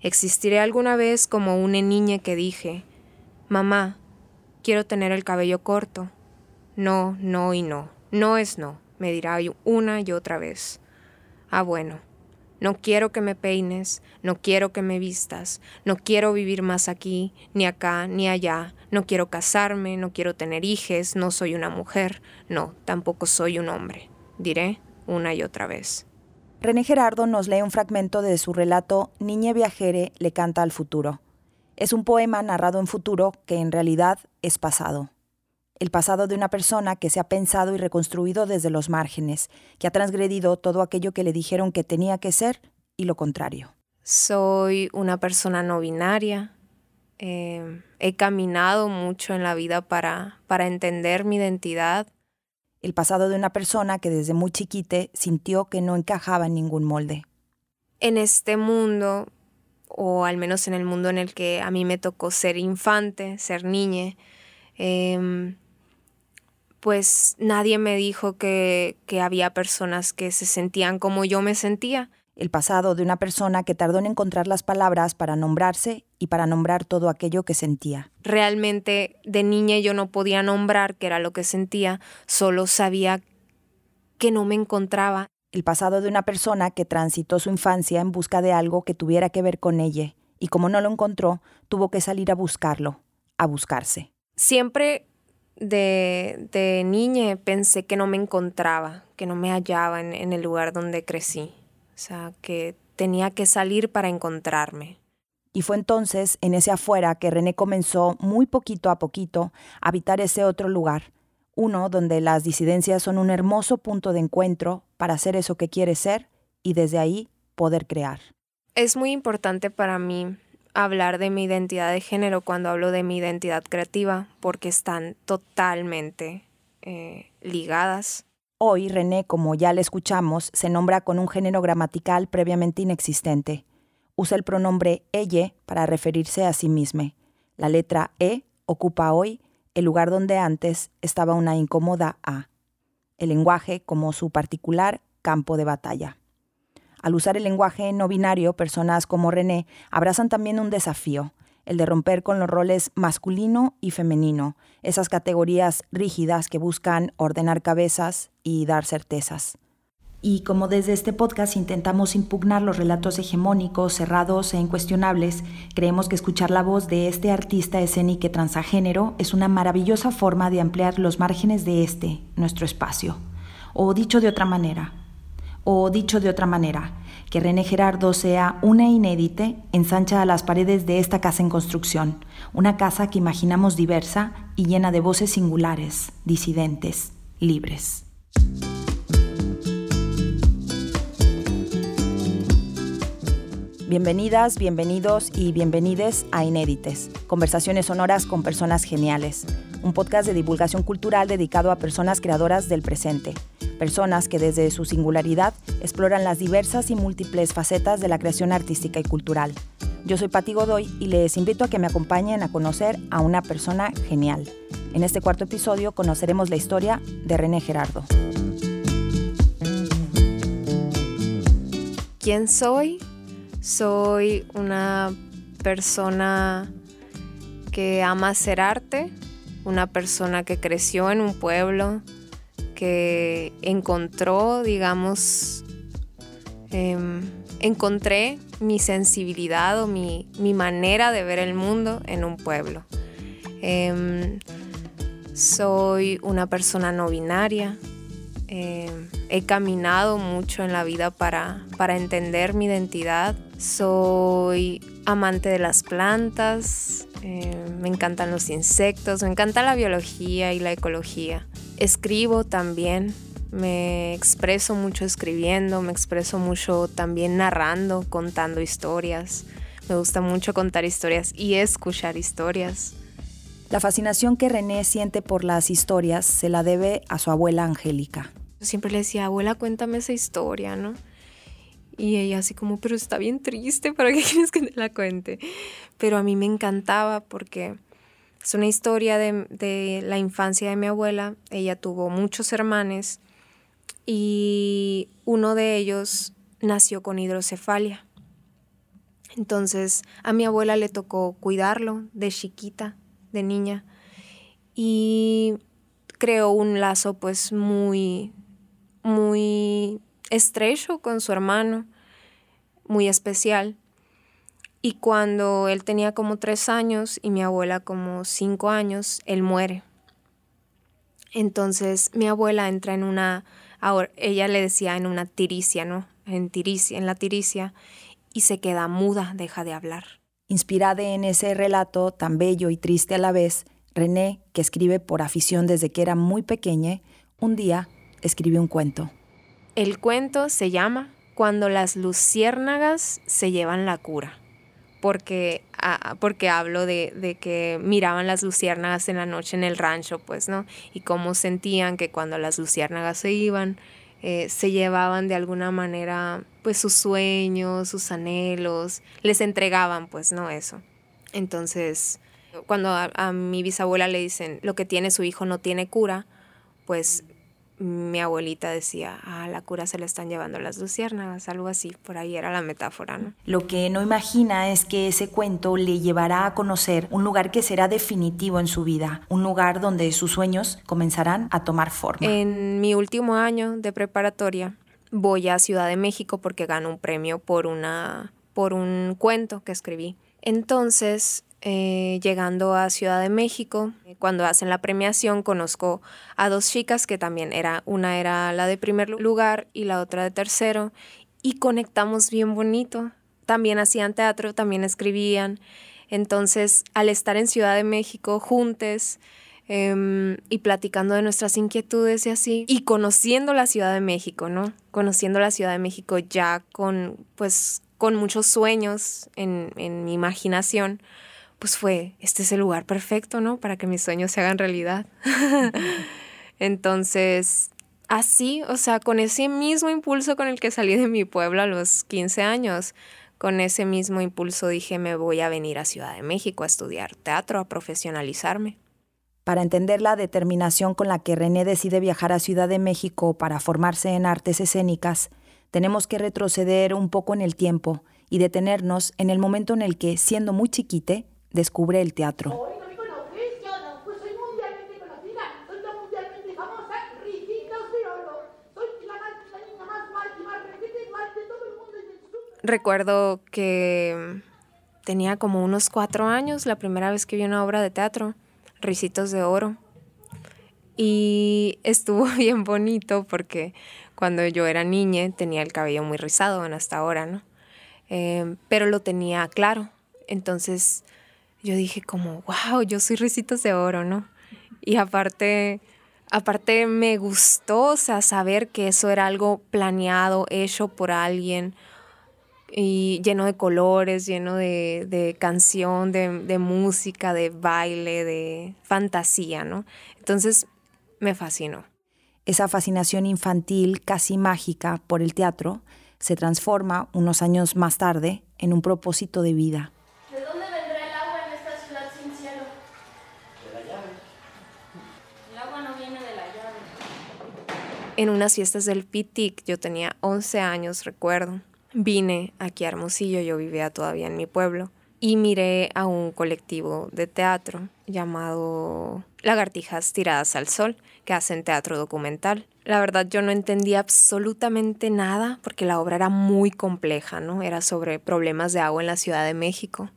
Existiré alguna vez como una niña que dije, mamá, quiero tener el cabello corto. No, no y no. No es no, me dirá una y otra vez. Ah, bueno. No quiero que me peines, no quiero que me vistas, no quiero vivir más aquí, ni acá, ni allá, no quiero casarme, no quiero tener hijes, no soy una mujer, no, tampoco soy un hombre, diré una y otra vez. René Gerardo nos lee un fragmento de su relato Niña Viajere le canta al futuro. Es un poema narrado en futuro que en realidad es pasado el pasado de una persona que se ha pensado y reconstruido desde los márgenes, que ha transgredido todo aquello que le dijeron que tenía que ser y lo contrario. Soy una persona no binaria. Eh, he caminado mucho en la vida para, para entender mi identidad. El pasado de una persona que desde muy chiquite sintió que no encajaba en ningún molde. En este mundo, o al menos en el mundo en el que a mí me tocó ser infante, ser niña, em, pues nadie me dijo que, que había personas que se sentían como yo me sentía. El pasado de una persona que tardó en encontrar las palabras para nombrarse y para nombrar todo aquello que sentía. Realmente de niña yo no podía nombrar qué era lo que sentía, solo sabía que no me encontraba. El pasado de una persona que transitó su infancia en busca de algo que tuviera que ver con ella, y como no lo encontró, tuvo que salir a buscarlo, a buscarse. Siempre de, de niña pensé que no me encontraba, que no me hallaba en, en el lugar donde crecí. O sea, que tenía que salir para encontrarme. Y fue entonces, en ese afuera, que René comenzó, muy poquito a poquito, a habitar ese otro lugar, uno donde las disidencias son un hermoso punto de encuentro para ser eso que quiere ser y desde ahí poder crear. Es muy importante para mí hablar de mi identidad de género cuando hablo de mi identidad creativa, porque están totalmente eh, ligadas. Hoy René, como ya le escuchamos, se nombra con un género gramatical previamente inexistente. Usa el pronombre ella para referirse a sí misma. La letra E ocupa hoy el lugar donde antes estaba una incómoda A. El lenguaje como su particular campo de batalla. Al usar el lenguaje no binario, personas como René abrazan también un desafío, el de romper con los roles masculino y femenino, esas categorías rígidas que buscan ordenar cabezas y dar certezas. Y como desde este podcast intentamos impugnar los relatos hegemónicos, cerrados e incuestionables, creemos que escuchar la voz de este artista escénico transagénero es una maravillosa forma de ampliar los márgenes de este, nuestro espacio. O dicho de otra manera, o dicho de otra manera, que René Gerardo sea una inédite ensancha a las paredes de esta casa en construcción, una casa que imaginamos diversa y llena de voces singulares, disidentes, libres. Bienvenidas, bienvenidos y bienvenides a Inédites, conversaciones sonoras con personas geniales, un podcast de divulgación cultural dedicado a personas creadoras del presente personas que desde su singularidad exploran las diversas y múltiples facetas de la creación artística y cultural. Yo soy Patti Godoy y les invito a que me acompañen a conocer a una persona genial. En este cuarto episodio conoceremos la historia de René Gerardo. ¿Quién soy? Soy una persona que ama hacer arte, una persona que creció en un pueblo, que encontró, digamos, em, encontré mi sensibilidad o mi, manera de ver el mundo en un pueblo. Em, soy una persona no binaria. Em, he caminado mucho en la vida para, para entender mi identidad. Soy amante de las plantas. me encantan los insectos. Me encanta la biología y la ecología. Escribo también, me expreso mucho escribiendo, me expreso mucho también narrando, contando historias. Me gusta mucho contar historias y escuchar historias. La fascinación que René siente por las historias se la debe a su abuela Angélica. Siempre le decía, abuela, cuéntame esa historia, ¿no? Y ella así como, pero está bien triste, ¿para qué quieres que te la cuente? Pero a mí me encantaba porque es una historia de, la infancia de mi abuela. Ella tuvo muchos hermanos y uno de ellos nació con hidrocefalia. Entonces a mi abuela le tocó cuidarlo de chiquita, de niña, y creó un lazo pues muy, muy estrecho con su hermano, muy especial. Y cuando él tenía como tres años y mi abuela como cinco años, él muere. Entonces mi abuela entra en una, ahora ella le decía en una tiricia, ¿no? En tiricia, en la tiricia, y se queda muda, deja de hablar. Inspirada en ese relato tan bello y triste a la vez, René, que escribe por afición desde que era muy pequeña, un día escribió un cuento. El cuento se llama Cuando las luciérnagas se llevan la cura porque, ah, porque hablo de, que miraban las luciérnagas en la noche en el rancho, pues, ¿no? Y cómo sentían que cuando las luciérnagas se iban, eh, se llevaban de alguna manera, pues, sus sueños, sus anhelos, les entregaban, pues, ¿no? Eso. Entonces, cuando a mi bisabuela le dicen, lo que tiene su hijo no tiene cura, pues mi abuelita decía, ah, la cura se le están llevando las luciérnagas, algo así, por ahí era la metáfora, ¿no? Lo que no imagina es que ese cuento le llevará a conocer un lugar que será definitivo en su vida, un lugar donde sus sueños comenzarán a tomar forma. En mi último año de preparatoria voy a Ciudad de México porque gano un premio por una por un cuento que escribí. Entonces, eh, llegando a Ciudad de México, cuando hacen la premiación conozco a dos chicas que también era, una era la de primer lugar y la otra de tercero, y conectamos bien bonito. También hacían teatro, también escribían. Entonces, al estar en Ciudad de México juntes em, y platicando de nuestras inquietudes y así, y conociendo la Ciudad de México, ¿no? Conociendo la Ciudad de México ya con, pues, con muchos sueños en, en mi imaginación, pues fue, este es el lugar perfecto, ¿no? Para que mis sueños se hagan realidad. Entonces, así, o sea, con ese mismo impulso con el que salí de mi pueblo a los 15 años, con ese mismo impulso dije, me voy a venir a Ciudad de México a estudiar teatro, a profesionalizarme. Para entender la determinación con la que René decide viajar a Ciudad de México para formarse en artes escénicas, tenemos que retroceder un poco en el tiempo y detenernos en el momento en el que, siendo muy chiquite, descubre el teatro. Recuerdo que tenía como unos cuatro años la primera vez que vi una obra de teatro, Ricitos de Oro. Y estuvo bien bonito porque cuando yo era niña tenía el cabello muy rizado, bueno, hasta ahora, ¿no? Eh, pero lo tenía claro. Entonces yo dije como, wow, yo soy Ricitos de Oro, ¿no? Y aparte, aparte me gustó, saber que eso era algo planeado, hecho por alguien, y lleno de colores, lleno de, canción, de, de, música, de baile, de fantasía, ¿no? Entonces me fascinó. Esa fascinación infantil, casi mágica, por el teatro, se transforma unos años más tarde en un propósito de vida. En unas fiestas del PITIC, yo tenía 11 años, recuerdo. Vine aquí a Hermosillo, yo vivía todavía en mi pueblo, y miré a un colectivo de teatro llamado Lagartijas Tiradas al Sol, que hacen teatro documental. La verdad yo no entendía absolutamente nada porque la obra era muy compleja, ¿no? Era sobre problemas de agua en la Ciudad de México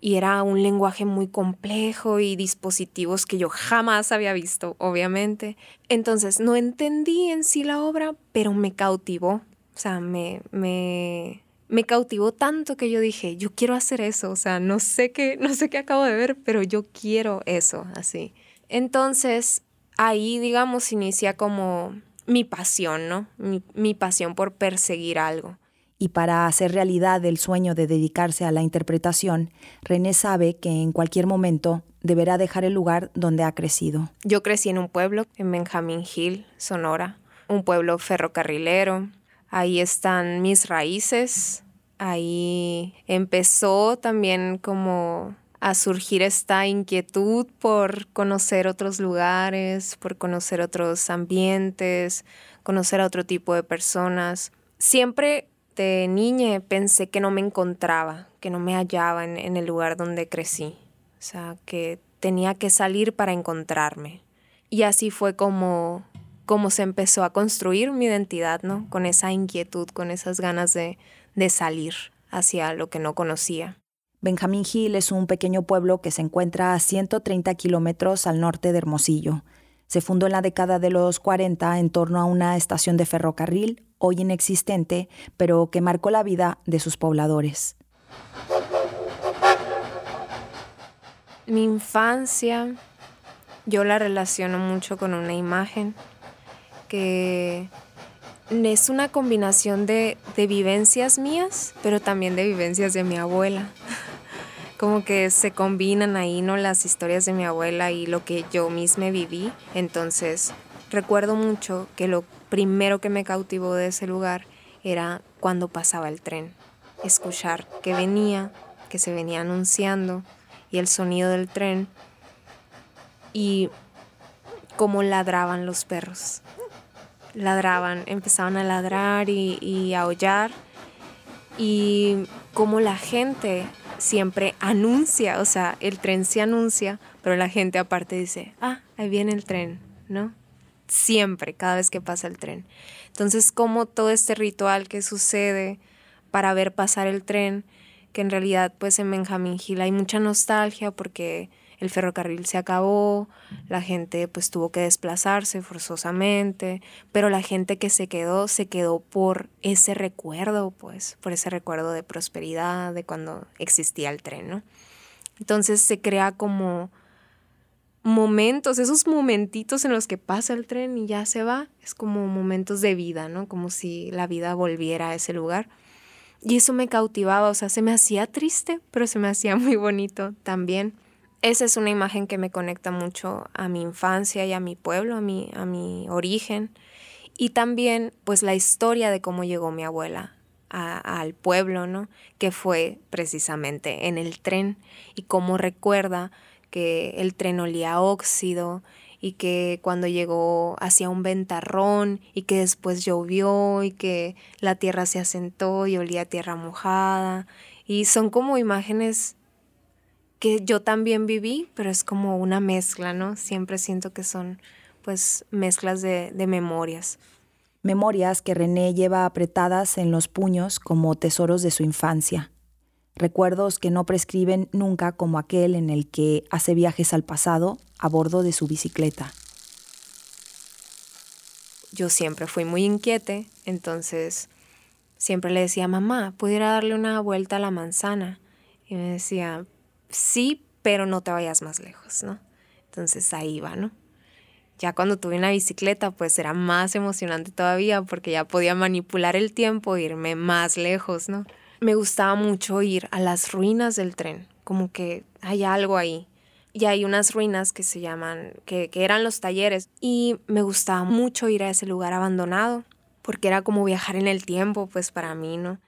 y era un lenguaje muy complejo y dispositivos que yo jamás había visto, obviamente. Entonces no entendí en sí la obra, pero me cautivó. O sea, me, me, me cautivó tanto que yo dije, yo quiero hacer eso. O sea, no sé qué, no sé qué acabo de ver, pero yo quiero eso, así. Entonces, ahí, digamos, inicia como mi pasión, ¿no? Mi, mi pasión por perseguir algo y para hacer realidad el sueño de dedicarse a la interpretación, René sabe que en cualquier momento deberá dejar el lugar donde ha crecido. Yo crecí en un pueblo, en Benjamin Hill, Sonora, un pueblo ferrocarrilero. Ahí están mis raíces. Ahí empezó también como a surgir esta inquietud por conocer otros lugares, por conocer otros ambientes, conocer a otro tipo de personas. Siempre niña pensé que no me encontraba, que no me hallaba en, en el lugar donde crecí. O sea, que tenía que salir para encontrarme. Y así fue como, como se empezó a construir mi identidad, ¿no? Con esa inquietud, con esas ganas de, de salir hacia lo que no conocía. Benjamín Gil es un pequeño pueblo que se encuentra a 130 kilómetros al norte de Hermosillo. Se fundó en la década de los 40 en torno a una estación de ferrocarril, hoy inexistente, pero que marcó la vida de sus pobladores. Mi infancia, yo la relaciono mucho con una imagen que es una combinación de, vivencias mías, pero también de vivencias de mi abuela. Como que se combinan ahí, ¿no? Las historias de mi abuela y lo que yo misma viví. Entonces, recuerdo mucho que lo primero que me cautivó de ese lugar era cuando pasaba el tren. Escuchar que venía, que se venía anunciando y el sonido del tren y cómo ladraban los perros. Ladraban, empezaban a ladrar y, a aullar y cómo la gente siempre anuncia, o sea, el tren se anuncia, pero la gente aparte dice, ah, ahí viene el tren, ¿no? Siempre, cada vez que pasa el tren. Entonces, como todo este ritual que sucede para ver pasar el tren, que en realidad pues en Benjamín Gil hay mucha nostalgia porque el ferrocarril se acabó, la gente pues tuvo que desplazarse forzosamente, pero la gente que se quedó se quedó por ese recuerdo, pues, por ese recuerdo de prosperidad, de cuando existía el tren, ¿no? Entonces se crea como momentos, esos momentitos en los que pasa el tren y ya se va, es como momentos de vida, ¿no? Como si la vida volviera a ese lugar. Y eso me cautivaba, o sea, se me hacía triste, pero se me hacía muy bonito también esa es una imagen que me conecta mucho a mi infancia y a mi pueblo, a mi, a mi origen. Y también, pues, la historia de cómo llegó mi abuela al pueblo, ¿no? Que fue precisamente en el tren y cómo recuerda que el tren olía óxido y que cuando llegó hacía un ventarrón y que después llovió y que la tierra se asentó y olía tierra mojada. Y son como imágenes que yo también viví, pero es como una mezcla, ¿no? Siempre siento que son pues mezclas de, de memorias. Memorias que René lleva apretadas en los puños como tesoros de su infancia. Recuerdos que no prescriben nunca como aquel en el que hace viajes al pasado a bordo de su bicicleta. Yo siempre fui muy inquiete, entonces siempre le decía, mamá, ¿pudiera darle una vuelta a la manzana? Y me decía, sí, pero no te vayas más lejos, ¿no? Entonces ahí va, ¿no? Ya cuando tuve una bicicleta, pues era más emocionante todavía porque ya podía manipular el tiempo e irme más lejos, ¿no? Me gustaba mucho ir a las ruinas del tren, como que hay algo ahí. Y hay unas ruinas que se llaman, que, que eran los talleres. Y me gustaba mucho ir a ese lugar abandonado, porque era como viajar en el tiempo, pues para mí, ¿no?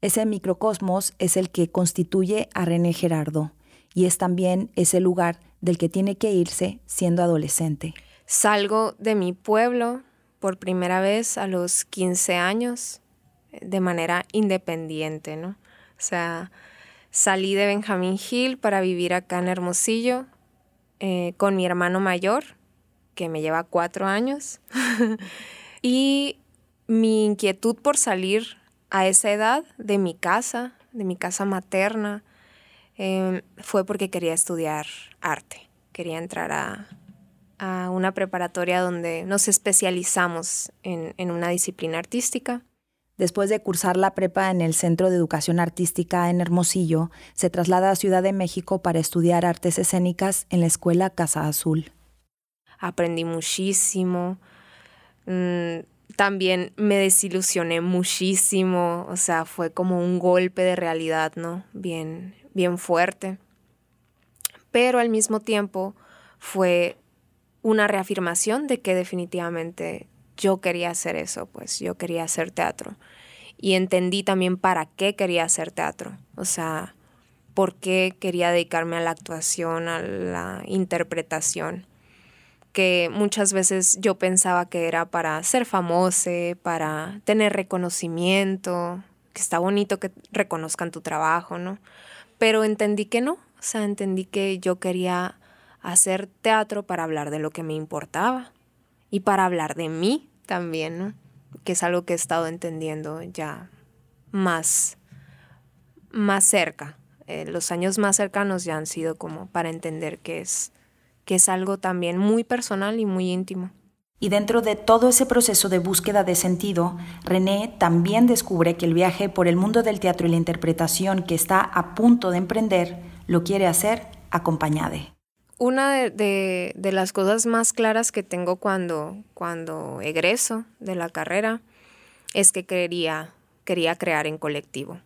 Ese microcosmos es el que constituye a René Gerardo, y es también ese lugar del que tiene que irse siendo adolescente. Salgo de mi pueblo por primera vez a los 15 años de manera independiente, ¿no? O sea, salí de Benjamín Hill para vivir acá en Hermosillo eh, con mi hermano mayor, que me lleva cuatro años, y mi inquietud por salir a esa edad de mi casa, de mi casa materna, Em, fue porque quería estudiar arte. Quería entrar a, una preparatoria donde nos especializamos en, en una disciplina artística. Después de cursar la prepa en el Centro de Educación Artística en Hermosillo, se traslada a Ciudad de México para estudiar artes escénicas en la Escuela Casa Azul. Aprendí muchísimo. Mm, también me desilusioné muchísimo. O sea, fue como un golpe de realidad, ¿no? Bien, bien fuerte, pero al mismo tiempo fue una reafirmación de que definitivamente yo quería hacer eso, pues yo quería hacer teatro. Y entendí también para qué quería hacer teatro, o sea, por qué quería dedicarme a la actuación, a la interpretación, que muchas veces yo pensaba que era para ser famoso, para tener reconocimiento, que está bonito que reconozcan tu trabajo, ¿no? Pero entendí que no, o sea, entendí que yo quería hacer teatro para hablar de lo que me importaba y para hablar de mí también, ¿no? Que es algo que he estado entendiendo ya más, más cerca. Eh, los años más cercanos ya han sido como para entender que es, que es algo también muy personal y muy íntimo. Y dentro de todo ese proceso de búsqueda de sentido, René también descubre que el viaje por el mundo del teatro y la interpretación que está a punto de emprender lo quiere hacer acompañada. Una de, las cosas más claras que tengo cuando, cuando egreso de la carrera es que quería, quería crear en colectivo.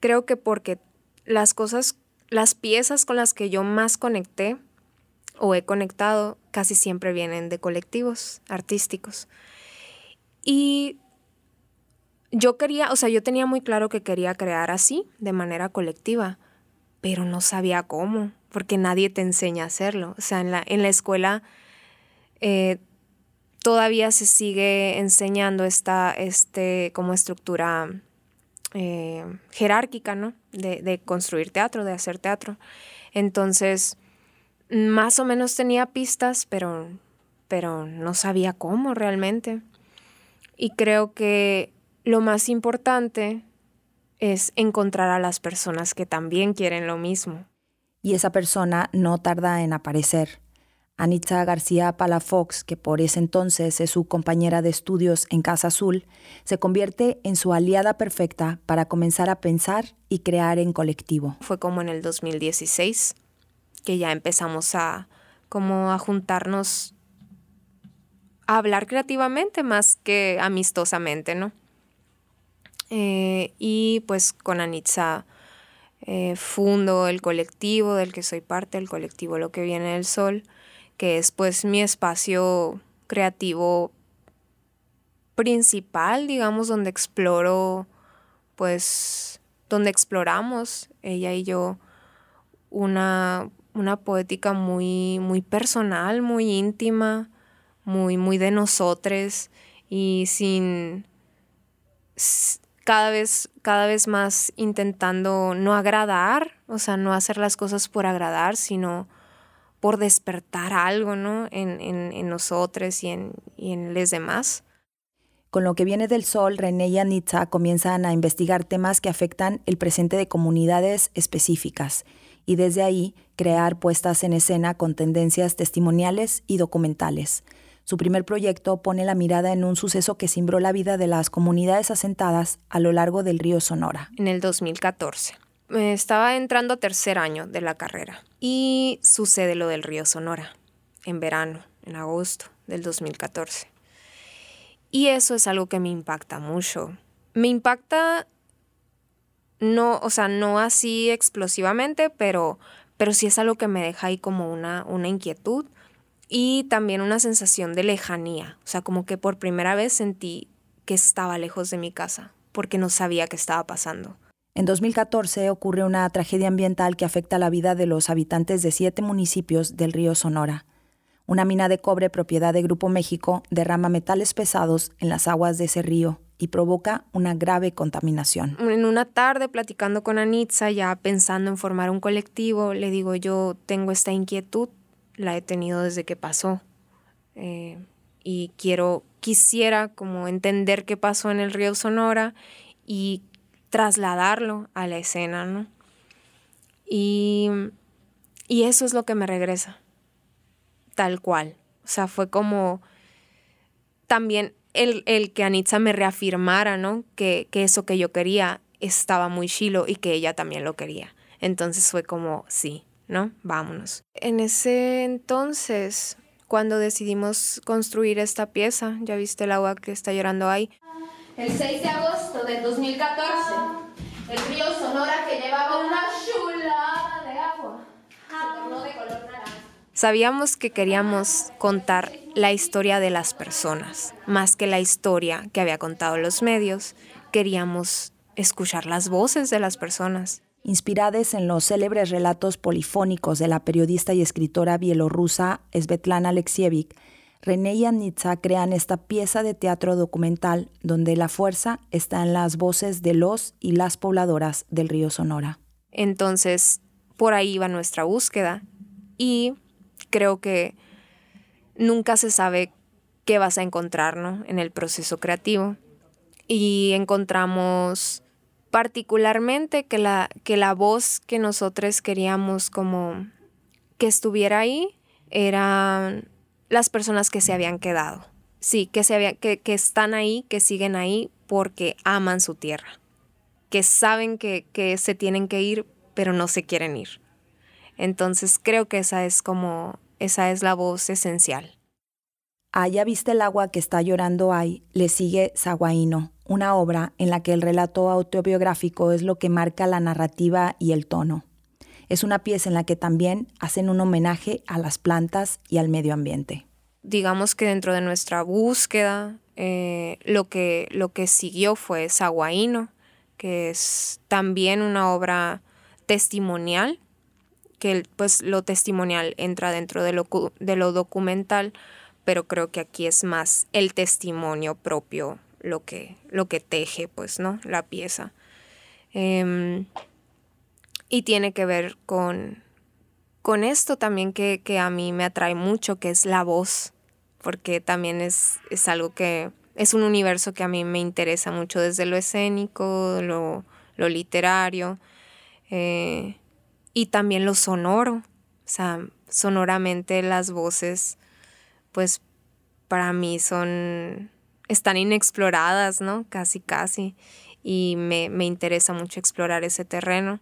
Creo que porque las cosas, las piezas con las que yo más conecté o he conectado casi siempre vienen de colectivos artísticos. Y yo quería, o sea, yo tenía muy claro que quería crear así, de manera colectiva, pero no sabía cómo, porque nadie te enseña a hacerlo. O sea, en la, en la escuela eh, todavía se sigue enseñando esta este, como estructura eh, jerárquica, ¿no? De, de construir teatro, de hacer teatro. Entonces, más o menos tenía pistas, pero, pero no sabía cómo realmente. Y creo que lo más importante es encontrar a las personas que también quieren lo mismo. Y esa persona no tarda en aparecer. Anitza García Palafox, que por ese entonces es su compañera de estudios en Casa Azul, se convierte en su aliada perfecta para comenzar a pensar y crear en colectivo. Fue como en el 2016 que ya empezamos a como a juntarnos a hablar creativamente más que amistosamente, ¿no? Eh, y pues con Anitza eh, fundo el colectivo del que soy parte, el colectivo Lo que viene del sol, que es pues mi espacio creativo principal, digamos, donde exploro, pues, donde exploramos ella y yo una, una poética muy, muy personal, muy íntima, muy, muy de nosotros y sin cada vez, cada vez más intentando no agradar, o sea, no hacer las cosas por agradar, sino por despertar algo, ¿no? En, en, nosotros y en, y en demás. Con lo que viene del sol, René y Anitza comienzan a investigar temas que afectan el presente de comunidades específicas y desde ahí crear puestas en escena con tendencias testimoniales y documentales. Su primer proyecto pone la mirada en un suceso que cimbró la vida de las comunidades asentadas a lo largo del río Sonora. En el 2014. Estaba entrando a tercer año de la carrera y sucede lo del río Sonora, en verano, en agosto del 2014. Y eso es algo que me impacta mucho. Me impacta no, o sea, no así explosivamente, pero, pero sí es algo que me deja ahí como una, una inquietud y también una sensación de lejanía. O sea, como que por primera vez sentí que estaba lejos de mi casa, porque no sabía qué estaba pasando. En 2014 ocurre una tragedia ambiental que afecta la vida de los habitantes de siete municipios del río Sonora. Una mina de cobre propiedad de Grupo México derrama metales pesados en las aguas de ese río y provoca una grave contaminación. En una tarde platicando con Anitza, ya pensando en formar un colectivo, le digo yo tengo esta inquietud, la he tenido desde que pasó eh, y quiero, quisiera como entender qué pasó en el río Sonora y trasladarlo a la escena, ¿no? Y, y eso es lo que me regresa, tal cual. O sea, fue como también el, que Anitza me reafirmara, ¿no? Que, que, eso que yo quería estaba muy chilo y que ella también lo quería. Entonces fue como, sí, ¿no? Vámonos. En ese entonces, cuando decidimos construir esta pieza, ya viste el agua que está llorando ahí. El 6 de agosto del 2014, el río Sonora que llevaba una chulada de agua se tornó de color naranja. Sabíamos que queríamos contar la historia de las personas, más que la historia que había contado los medios. Queríamos escuchar las voces de las personas. Inspiradas en los célebres relatos polifónicos de la periodista y escritora bielorrusa Svetlana Alexievich, René y Anitza crean esta pieza de teatro documental donde la fuerza está en las voces de los y las pobladoras del río Sonora. Entonces, por ahí va nuestra búsqueda y creo que nunca se sabe qué vas a encontrar en el proceso creativo. Y encontramos particularmente que la, que la voz que nosotros queríamos como que estuviera ahí eran las personas que se habían quedado. Sí, que, se que, que están ahí, que siguen ahí porque aman su tierra, que saben que, que se tienen que ir, pero no se quieren ir. Entonces creo que esa es como, esa es la voz esencial. Allá viste el agua que está llorando ahí, le sigue Saguaino, una obra en la que el relato autobiográfico es lo que marca la narrativa y el tono. Es una pieza en la que también hacen un homenaje a las plantas y al medio ambiente. Digamos que dentro de nuestra búsqueda, eh, lo, que, lo que siguió fue Saguaino, que es también una obra testimonial, que pues lo testimonial entra dentro de lo, de lo documental, pero creo que aquí es más el testimonio propio lo que, lo que teje, pues, ¿no? La pieza. Em, y tiene que ver con, con esto también que, que, a mí me atrae mucho, que es la voz, porque también es, es algo que es un universo que a mí me interesa mucho desde lo escénico, lo, lo literario eh, y también lo sonoro. O sea, sonoramente las voces pues para mí son, están inexploradas, ¿no? Casi, casi. Y me, me interesa mucho explorar ese terreno.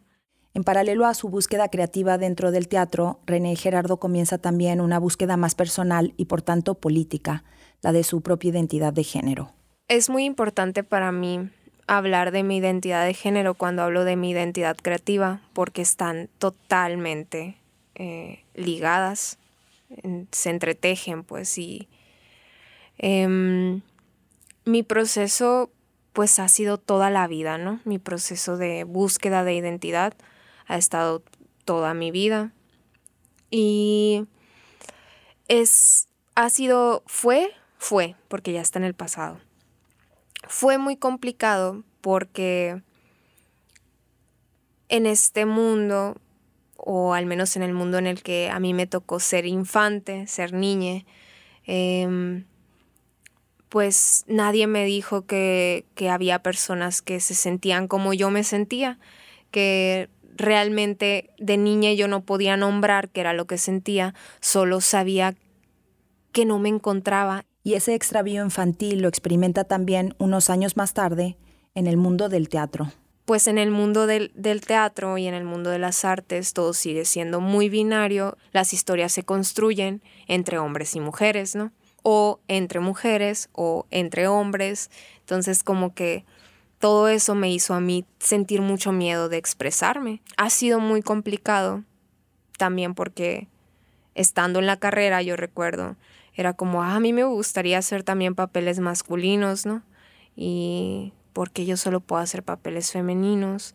En paralelo a su búsqueda creativa dentro del teatro, René Gerardo comienza también una búsqueda más personal y por tanto política, la de su propia identidad de género. Es muy importante para mí hablar de mi identidad de género cuando hablo de mi identidad creativa, porque están totalmente eh, ligadas se entretejen, pues, y em, mi proceso, pues, ha sido toda la vida, ¿no? Mi proceso de búsqueda de identidad ha estado toda mi vida. Y es, ha sido, fue, fue, porque ya está en el pasado. Fue muy complicado porque en este mundo o al menos en el mundo en el que a mí me tocó ser infante, ser niña, em, pues nadie me dijo que, que había personas que se sentían como yo me sentía, que realmente de niña yo no podía nombrar qué era lo que sentía, solo sabía que no me encontraba. Y ese extravío infantil lo experimenta también unos años más tarde en el mundo del teatro pues en el mundo del, teatro y en el mundo de las artes todo sigue siendo muy binario, las historias se construyen entre hombres y mujeres, ¿no? O entre mujeres o entre hombres, entonces como que todo eso me hizo a mí sentir mucho miedo de expresarme. Ha sido muy complicado también porque estando en la carrera yo recuerdo, era como, ah, a mí me gustaría hacer también papeles masculinos, ¿no? Y porque yo solo puedo hacer papeles femeninos.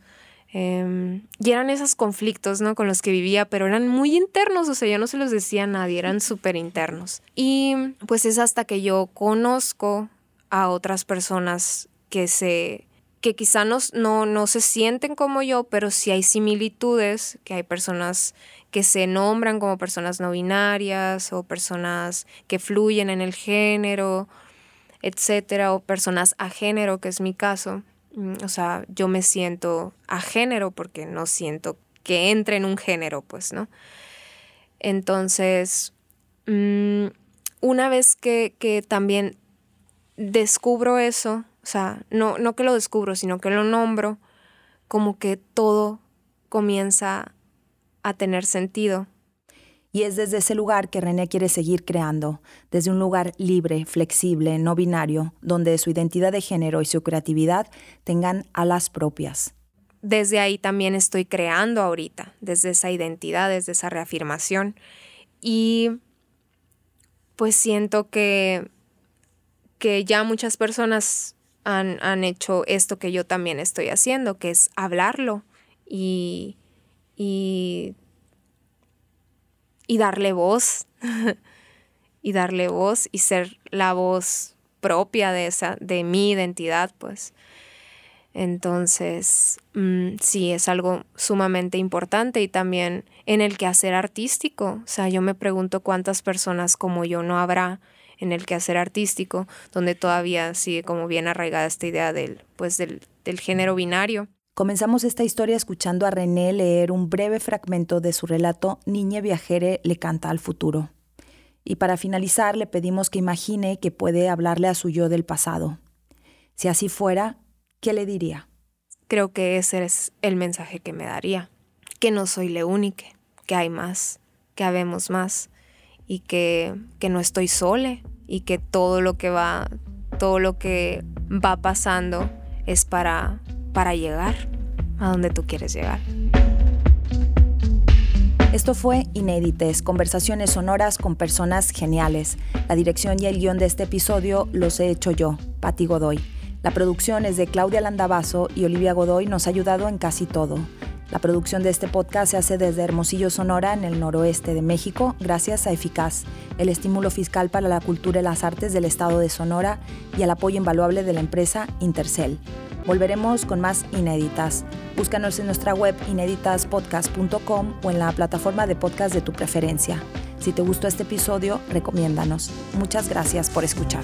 Em, y eran esos conflictos, ¿no? Con los que vivía, pero eran muy internos, o sea, yo no se los decía a nadie, eran súper internos. Y pues es hasta que yo conozco a otras personas que se que quizá no, no, no se sienten como yo, pero sí hay similitudes, que hay personas que se nombran como personas no binarias o personas que fluyen en el género etcétera, o personas a género, que es mi caso. Mm, o sea, yo me siento a género porque no siento que entre en un género, pues, ¿no? Entonces, mm, una vez que, que, también descubro eso, o sea, no, no que lo descubro, sino que lo nombro, como que todo comienza a tener sentido. Y es desde ese lugar que René quiere seguir creando, desde un lugar libre, flexible, no binario, donde su identidad de género y su creatividad tengan alas propias. Desde ahí también estoy creando ahorita, desde esa identidad, desde esa reafirmación. Y pues siento que, que ya muchas personas han, han hecho esto que yo también estoy haciendo, que es hablarlo y, y y darle voz y darle voz y ser la voz propia de esa, de mi identidad, pues. Entonces, mm, sí, es algo sumamente importante y también en el quehacer artístico. O sea, yo me pregunto cuántas personas como yo no habrá en el quehacer artístico, donde todavía sigue como bien arraigada esta idea del, pues del, del género binario. Comenzamos esta historia escuchando a René leer un breve fragmento de su relato Niña Viajere le canta al futuro. Y para finalizar le pedimos que imagine que puede hablarle a su yo del pasado. Si así fuera, ¿qué le diría? Creo que ese es el mensaje que me daría, que no soy la única, que hay más, que habemos más y que, que no estoy sola y que todo lo que va, todo lo que va pasando es para, para llegar a donde tú quieres llegar. Esto fue Inédites, conversaciones sonoras con personas geniales. La dirección y el guion de este episodio los he hecho yo, Patti Godoy. La producción es de Claudia Landavaso y Olivia Godoy nos ha ayudado en casi todo. La producción de este podcast se hace desde Hermosillo, Sonora, en el noroeste de México, gracias a Eficaz, el estímulo fiscal para la cultura y las artes del estado de Sonora y al apoyo invaluable de la empresa Intercel. Volveremos con más inéditas. Búscanos en nuestra web inéditaspodcast.com o en la plataforma de podcast de tu preferencia. Si te gustó este episodio, recomiéndanos. Muchas gracias por escuchar.